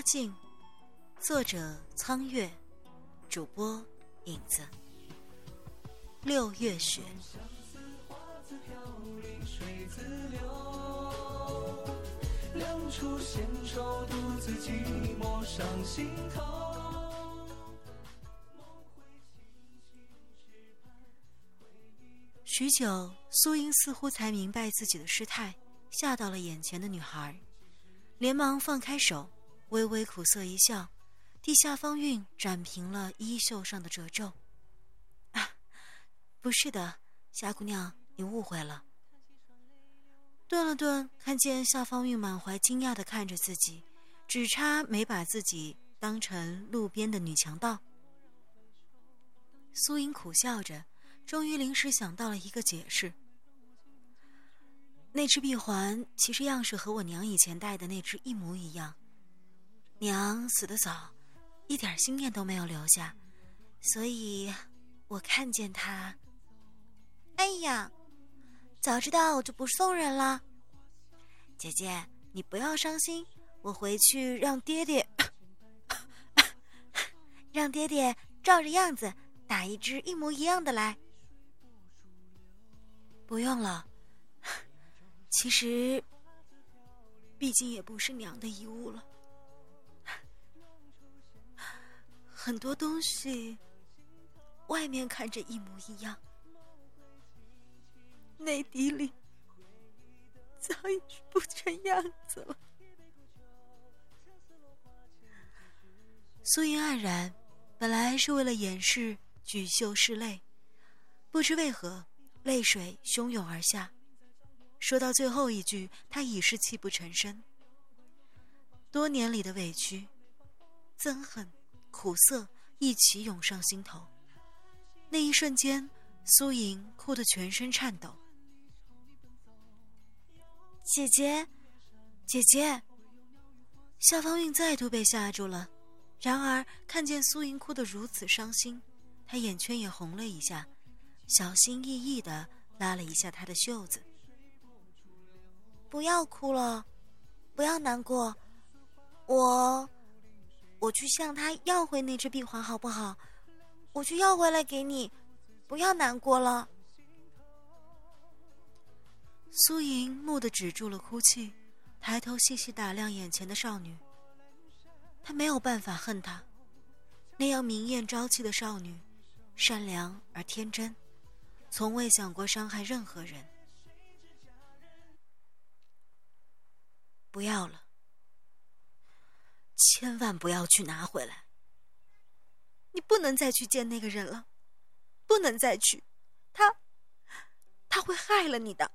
花镜，作者苍月，主播影子。六月雪。许久，苏英似乎才明白自己的失态，吓到了眼前的女孩，连忙放开手，微微苦涩一笑，替夏方韵展平了衣袖上的褶皱。啊，不是的，夏姑娘，你误会了。顿了顿，看见夏方韵满怀惊讶的看着自己，只差没把自己当成路边的女强盗。苏英苦笑着。终于临时想到了一个解释。那只闭环其实样式和我娘以前戴的那只一模一样。娘死得早，一点心念都没有留下，所以我看见他。哎呀，早知道我就不送人了。姐姐，你不要伤心，我回去让爹爹，让爹爹照着样子打一只一模一样的来。不用了，其实，毕竟也不是娘的遗物了。很多东西，外面看着一模一样，内底里早已是不成样子了。苏英黯然，本来是为了掩饰举袖拭泪，不知为何。泪水汹涌而下，说到最后一句，他已是泣不成声。多年里的委屈、憎恨、苦涩一起涌上心头。那一瞬间，苏莹哭得全身颤抖。姐姐，姐姐。夏方韵再度被吓住了。然而看见苏莹哭得如此伤心，她眼圈也红了一下。小心翼翼的拉了一下她的袖子。不要哭了，不要难过，我，我去向他要回那只闭环好不好？我去要回来给你，不要难过了。苏莹蓦地止住了哭泣，抬头细细打量眼前的少女。她没有办法恨她，那样明艳朝气的少女，善良而天真。从未想过伤害任何人。不要了，千万不要去拿回来。你不能再去见那个人了，不能再去，他，他会害了你的。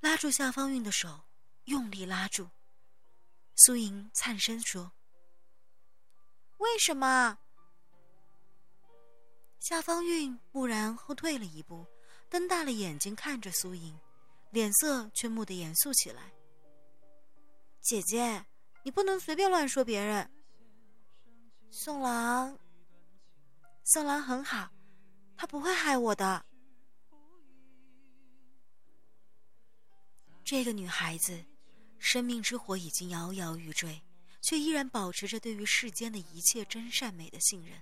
拉住夏方韵的手，用力拉住。苏莹颤声说：“为什么？”夏方韵蓦然后退了一步，瞪大了眼睛看着苏莹，脸色却蓦地严肃起来。姐姐，你不能随便乱说别人。宋郎，宋郎很好，他不会害我的。这个女孩子，生命之火已经摇摇欲坠，却依然保持着对于世间的一切真善美的信任。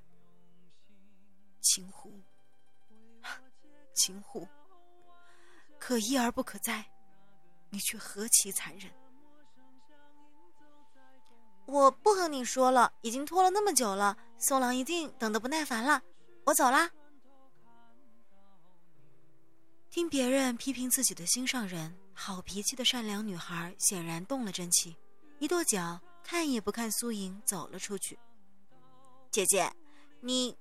青湖，青湖，可一而不可再，你却何其残忍！我不和你说了，已经拖了那么久了，宋郎一定等得不耐烦了。我走啦。听别人批评自己的心上人，好脾气的善良女孩显然动了真气，一跺脚，看也不看苏莹，走了出去。姐姐，你。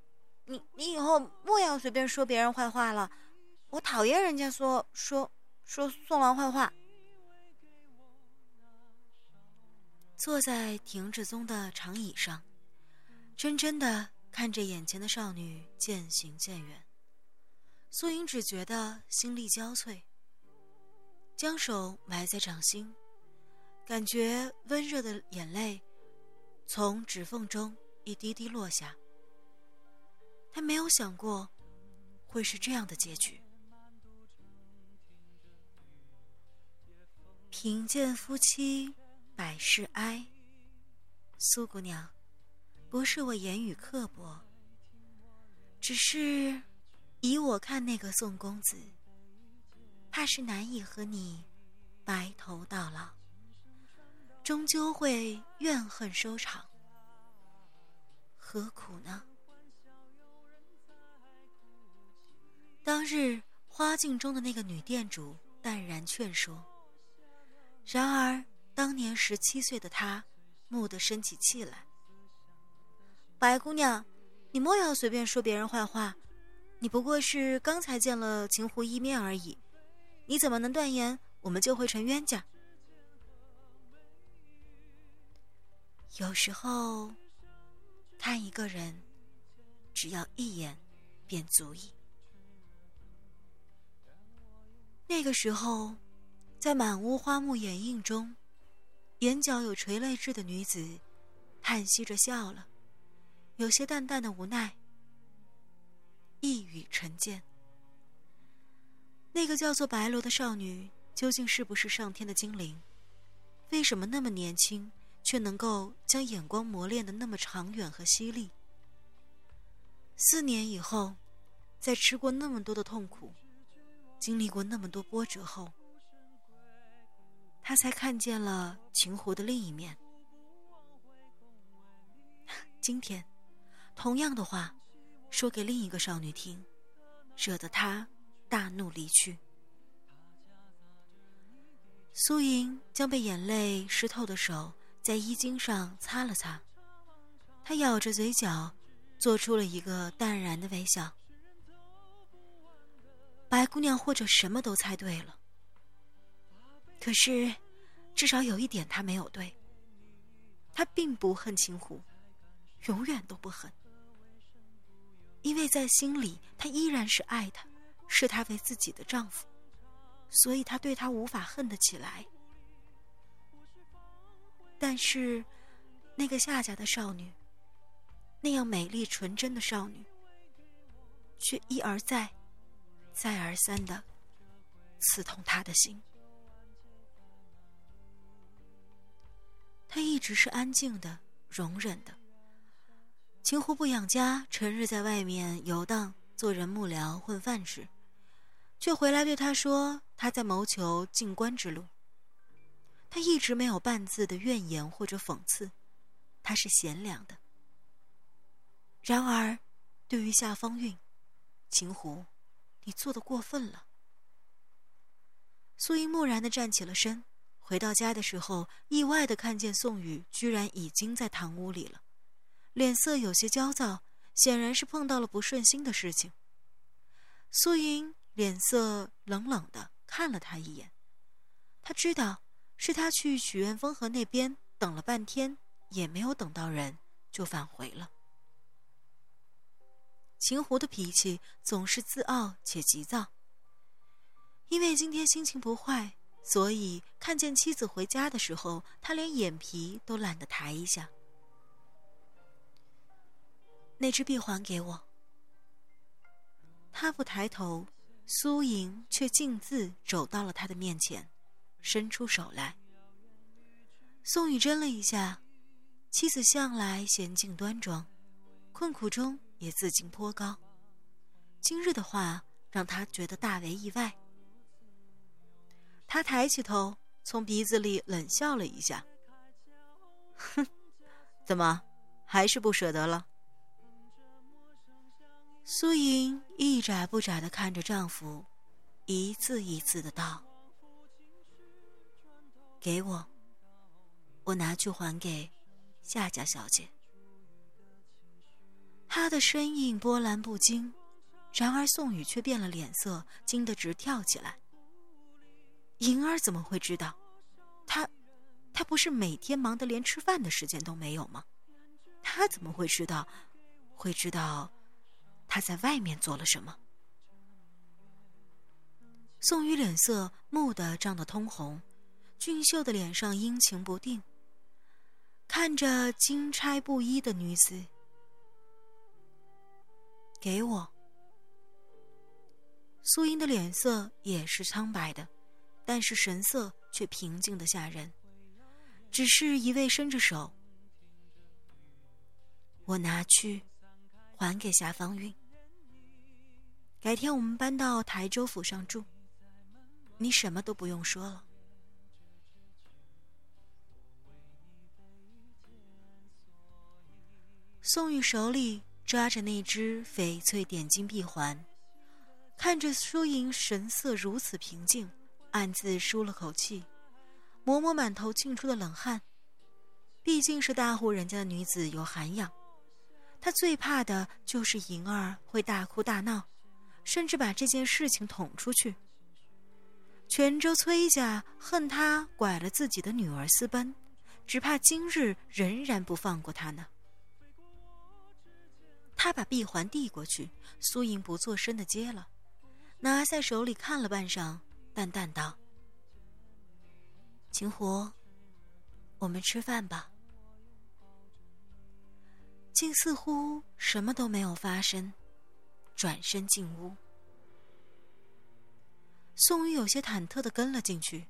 你你以后莫要随便说别人坏话了，我讨厌人家说说说宋郎坏话。坐在亭之宗的长椅上，怔怔的看着眼前的少女渐行渐远，素英只觉得心力交瘁，将手埋在掌心，感觉温热的眼泪从指缝中一滴滴落下。他没有想过，会是这样的结局。贫贱夫妻百事哀，苏姑娘，不是我言语刻薄，只是以我看，那个宋公子，怕是难以和你白头到老，终究会怨恨收场，何苦呢？当日花镜中的那个女店主淡然劝说，然而当年十七岁的他，蓦地生起气来。白姑娘，你莫要随便说别人坏话，你不过是刚才见了秦湖一面而已，你怎么能断言我们就会成冤家？有时候，看一个人，只要一眼，便足矣。那个时候，在满屋花木掩映中，眼角有垂泪痣的女子，叹息着笑了，有些淡淡的无奈。一语成谶。那个叫做白罗的少女，究竟是不是上天的精灵？为什么那么年轻，却能够将眼光磨练的那么长远和犀利？四年以后，在吃过那么多的痛苦。经历过那么多波折后，他才看见了秦湖的另一面。今天，同样的话说给另一个少女听，惹得她大怒离去。苏莹将被眼泪湿透的手在衣襟上擦了擦，她咬着嘴角，做出了一个淡然的微笑。白姑娘或者什么都猜对了，可是，至少有一点她没有对。她并不恨秦湖，永远都不恨，因为在心里她依然是爱他，视他为自己的丈夫，所以她对他无法恨得起来。但是，那个夏家的少女，那样美丽纯真的少女，却一而再。再而三的刺痛他的心。他一直是安静的、容忍的。秦湖不养家，成日在外面游荡，做人幕僚混饭吃，却回来对他说他在谋求进官之路。他一直没有半字的怨言或者讽刺，他是贤良的。然而，对于夏方韵，秦湖。你做的过分了。苏英木然的站起了身，回到家的时候，意外的看见宋宇居然已经在堂屋里了，脸色有些焦躁，显然是碰到了不顺心的事情。苏英脸色冷冷的看了他一眼，他知道是他去许愿风河那边等了半天，也没有等到人，就返回了。秦湖的脾气总是自傲且急躁。因为今天心情不坏，所以看见妻子回家的时候，他连眼皮都懒得抬一下。那只臂还给我。他不抬头，苏莹却径自走到了他的面前，伸出手来。宋雨怔了一下，妻子向来娴静端庄，困苦中。也自矜颇高，今日的话让他觉得大为意外。他抬起头，从鼻子里冷笑了一下：“哼，怎么，还是不舍得了？”苏莹一眨不眨的看着丈夫，一字一字的道：“给我，我拿去还给夏家小姐。”他的身影波澜不惊，然而宋宇却变了脸色，惊得直跳起来。莹儿怎么会知道？他，他不是每天忙得连吃饭的时间都没有吗？他怎么会知道？会知道他在外面做了什么？宋宇脸色蓦地涨得通红，俊秀的脸上阴晴不定，看着金钗布衣的女子。给我。苏英的脸色也是苍白的，但是神色却平静的吓人。只是一位伸着手，我拿去还给夏方韵。改天我们搬到台州府上住，你什么都不用说了。宋玉手里抓着那只翡翠点金闭环，看着苏莹神色如此平静，暗自舒了口气，抹抹满头沁出的冷汗。毕竟是大户人家的女子，有涵养。她最怕的就是莹儿会大哭大闹，甚至把这件事情捅出去。泉州崔家恨他拐了自己的女儿私奔，只怕今日仍然不放过他呢。他把闭环递过去，苏莹不作声的接了，拿在手里看了半晌，淡淡道：“秦湖，我们吃饭吧。”竟似乎什么都没有发生，转身进屋。宋玉有些忐忑的跟了进去，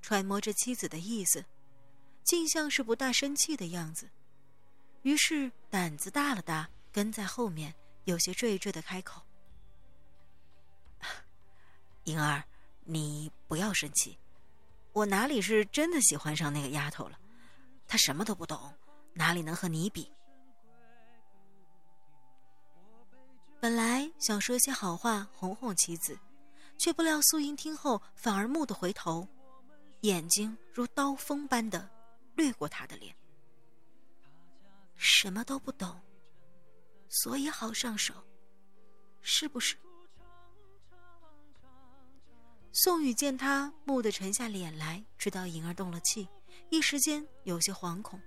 揣摩着妻子的意思，竟像是不大生气的样子，于是胆子大了大。跟在后面，有些惴惴的开口：“ 莹儿，你不要生气，我哪里是真的喜欢上那个丫头了？她什么都不懂，哪里能和你比？”本来想说些好话哄哄妻子，却不料素英听后反而蓦地回头，眼睛如刀锋般的掠过他的脸。什么都不懂。所以好上手，是不是？宋宇见他蓦地沉下脸来，知道莹儿动了气，一时间有些惶恐。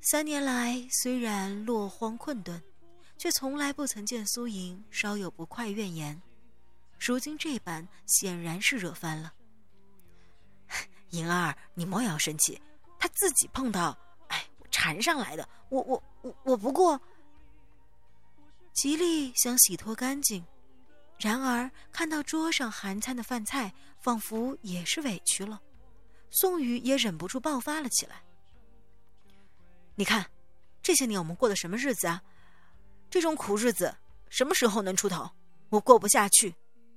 三年来虽然落荒困顿，却从来不曾见苏莹稍有不快怨言，如今这般显然是惹翻了。莹儿，你莫要生气，他自己碰到，哎，缠上来的。我我我我不过。极力想洗脱干净，然而看到桌上寒餐的饭菜，仿佛也是委屈了。宋宇也忍不住爆发了起来：“你看，这些年我们过的什么日子啊？这种苦日子什么时候能出头？我过不下去，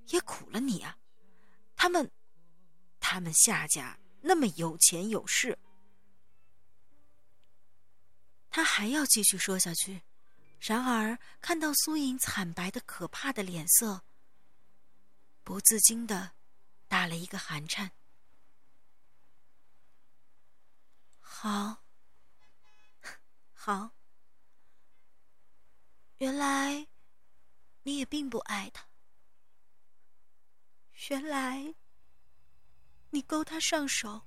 也苦了你啊！他们，他们夏家那么有钱有势。”他还要继续说下去。然而，看到苏莹惨白的可怕的脸色，不自禁的打了一个寒颤。好，好，原来你也并不爱他，原来你勾他上手，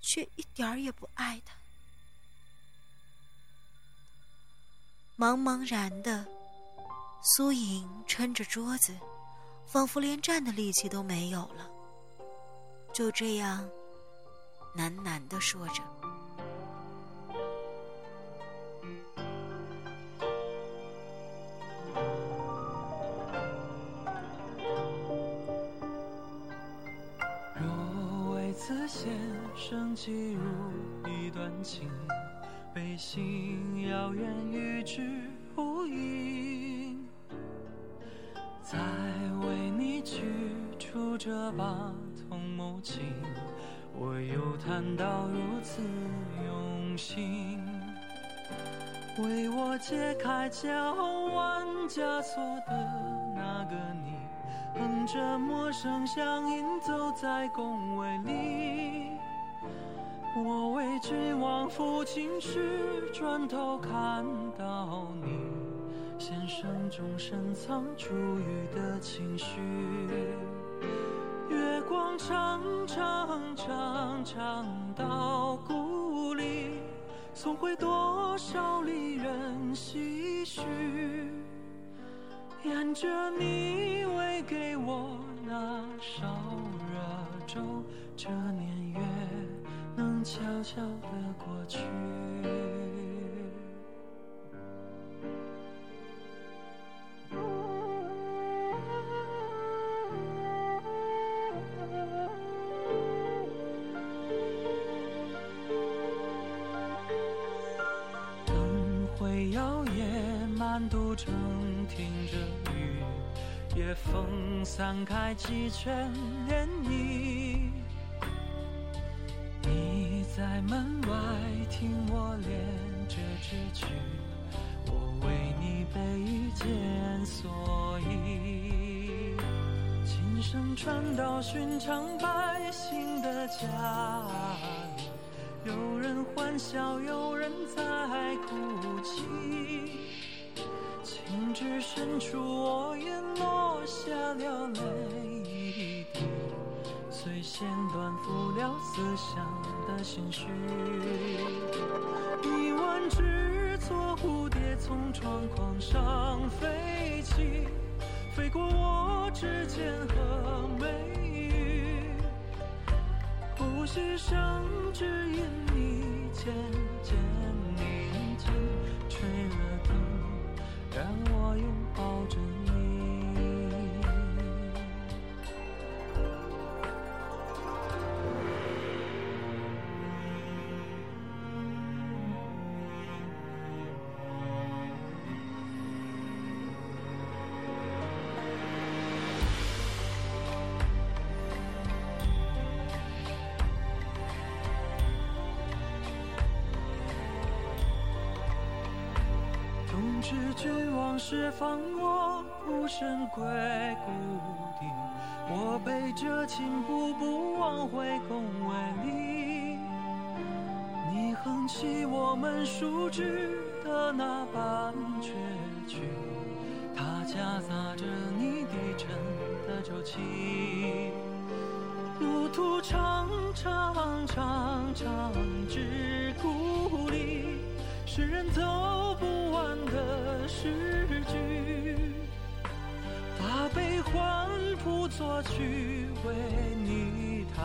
却一点儿也不爱他。茫茫然的，苏莹撑着桌子，仿佛连站的力气都没有了。就这样，喃喃的说着：“若为此先生记入一段情。”背信遥远，与之呼应。这把桐木琴，我又弹到如此用心。为我解开脚腕枷锁的那个你，哼着陌生乡音，走在宫闱里。我为君王抚琴时，转头看到你，弦声中深藏珠玉的情绪。长长长长到故里，送回多少离人唏嘘。沿着你喂给我那烧热粥，这年月。能悄悄地过去。几圈涟漪。你在门外听我练这支曲，我为你备一件蓑衣。琴声传到寻常百姓的家里。有人欢笑，有人在哭泣。情至深处，我也落下了泪，剪断付了思乡的心绪。一万只做蝴蝶从窗框上飞起，飞过我指尖和眉宇，呼吸声只因你渐渐宁静，吹了灯，让我是君往事放我孤身归故地，我背着琴步步往回宫闱里。你哼起我们熟知的那半阙曲，它夹杂着你低沉的酒气。路途长长长长至故，是人走不完的诗句。把悲欢谱作曲，为你弹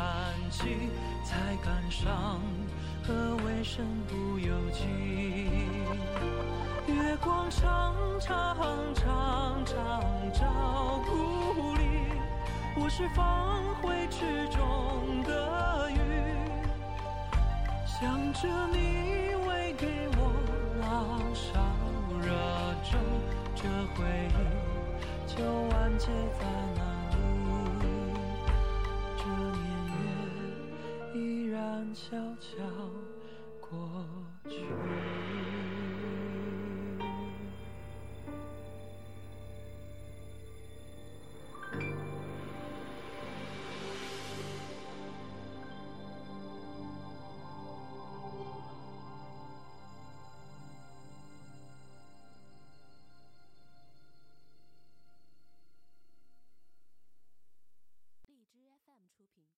起，才感伤何为身不由己。月光长长长长照故里。我是放回池中的鱼，想着你这回忆就完结在那里这年月依然悄悄过去